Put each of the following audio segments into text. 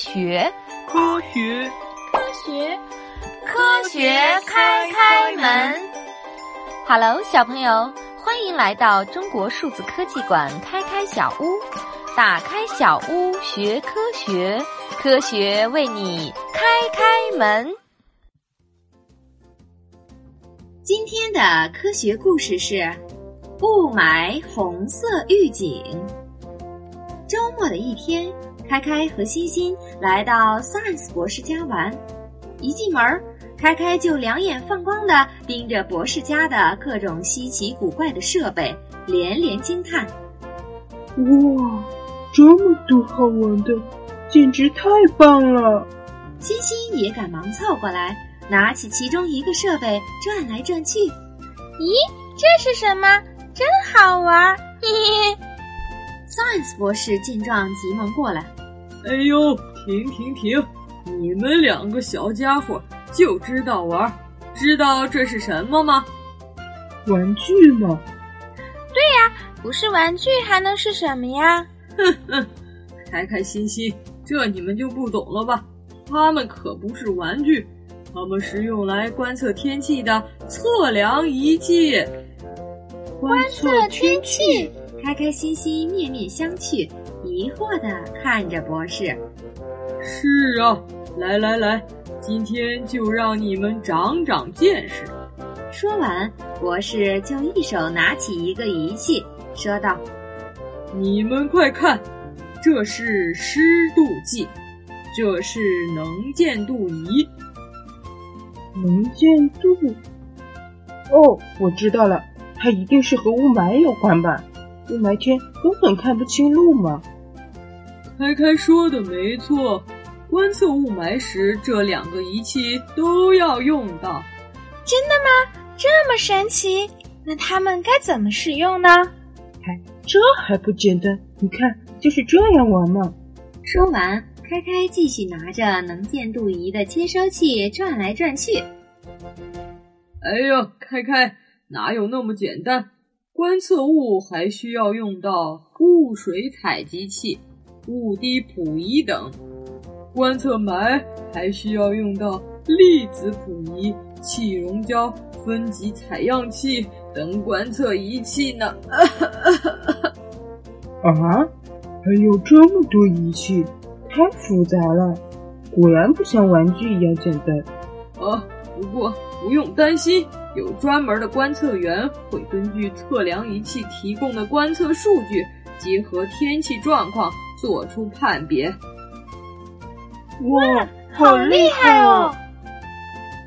学，科学，科学，科学开开门。Hello，小朋友，欢迎来到中国数字科技馆开开小屋，打开小屋学科学，科学为你开开门。今天的科学故事是雾霾红色预警。周末的一天，开开和欣欣来到 Science 博士家玩。一进门，开开就两眼放光的盯着博士家的各种稀奇古怪的设备，连连惊叹：“哇，这么多好玩的，简直太棒了！”欣欣也赶忙凑过来，拿起其中一个设备转来转去。咦，这是什么？真好玩！嘿嘿。Science 博士见状，急忙过来：“哎呦，停停停！你们两个小家伙就知道玩，知道这是什么吗？玩具吗？对呀，不是玩具还能是什么呀？哼哼，开开心心，这你们就不懂了吧？它们可不是玩具，它们是用来观测天气的测量仪器。观测天气。”开开心心，面面相觑，疑惑地看着博士。是啊，来来来，今天就让你们长长见识。说完，博士就一手拿起一个仪器，说道：“你们快看，这是湿度计，这是能见度仪。能见度？哦，我知道了，它一定是和雾霾有关吧？”雾霾天根本看不清路嘛！开开说的没错，观测雾霾时这两个仪器都要用到。真的吗？这么神奇？那它们该怎么使用呢？嗨，这还不简单？你看，就是这样玩嘛。说完，开开继续拿着能见度仪的接收器转来转去。哎呦，开开，哪有那么简单？观测雾还需要用到雾水采集器、雾滴谱仪等；观测霾还需要用到粒子谱仪、气溶胶分级采样器等观测仪器呢。啊，还有这么多仪器，太复杂了，果然不像玩具一样简单。啊，不过不用担心。有专门的观测员会根据测量仪器提供的观测数据，结合天气状况做出判别。哇，好厉害哦！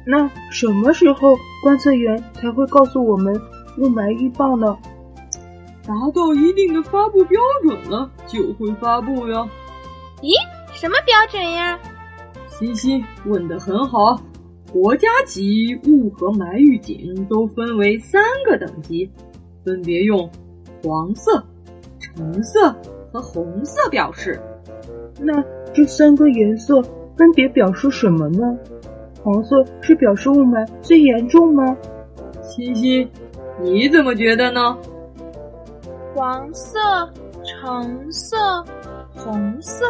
那什么时候观测员才会告诉我们雾霾预报呢？达到一定的发布标准了，就会发布哟。咦，什么标准呀？欣欣问的很好。国家级雾和霾预警都分为三个等级，分别用黄色、橙色和红色表示。那这三个颜色分别表示什么呢？黄色是表示雾霾最严重吗？欣欣，你怎么觉得呢？黄色、橙色、红色，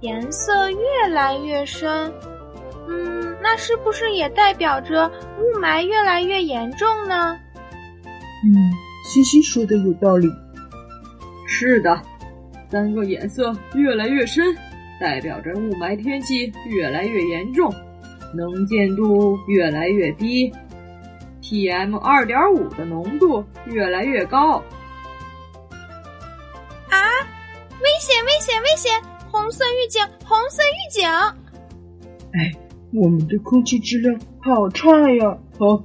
颜色越来越深。嗯，那是不是也代表着雾霾越来越严重呢？嗯，西西说的有道理。是的，三个颜色越来越深，代表着雾霾天气越来越严重，能见度越来越低，PM 二点五的浓度越来越高。啊！危险！危险！危险！红色预警！红色预警！哎。我们的空气质量好差呀！哦，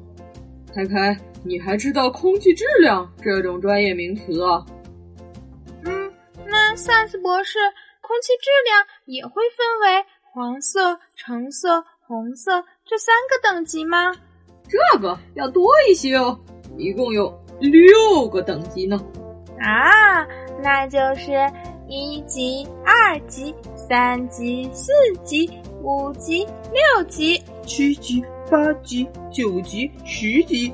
凯凯，你还知道空气质量这种专业名词啊？嗯，那萨斯博士，空气质量也会分为黄色、橙色、红色这三个等级吗？这个要多一些哦，一共有六个等级呢。啊，那就是一级、二级、三级、四级。五级、六级、七级、八级、九级、十级，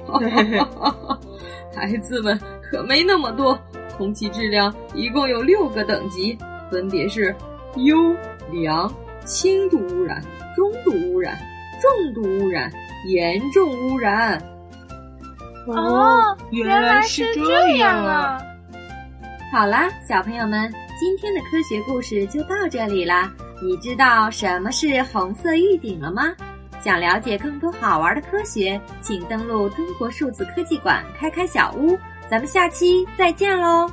孩子们可没那么多。空气质量一共有六个等级，分别是优、良、轻度污染、中度污染、重度污染、严重污染。哦，原来是这样啊！好啦，小朋友们，今天的科学故事就到这里啦。你知道什么是红色预警了吗？想了解更多好玩的科学，请登录中国数字科技馆开开小屋。咱们下期再见喽！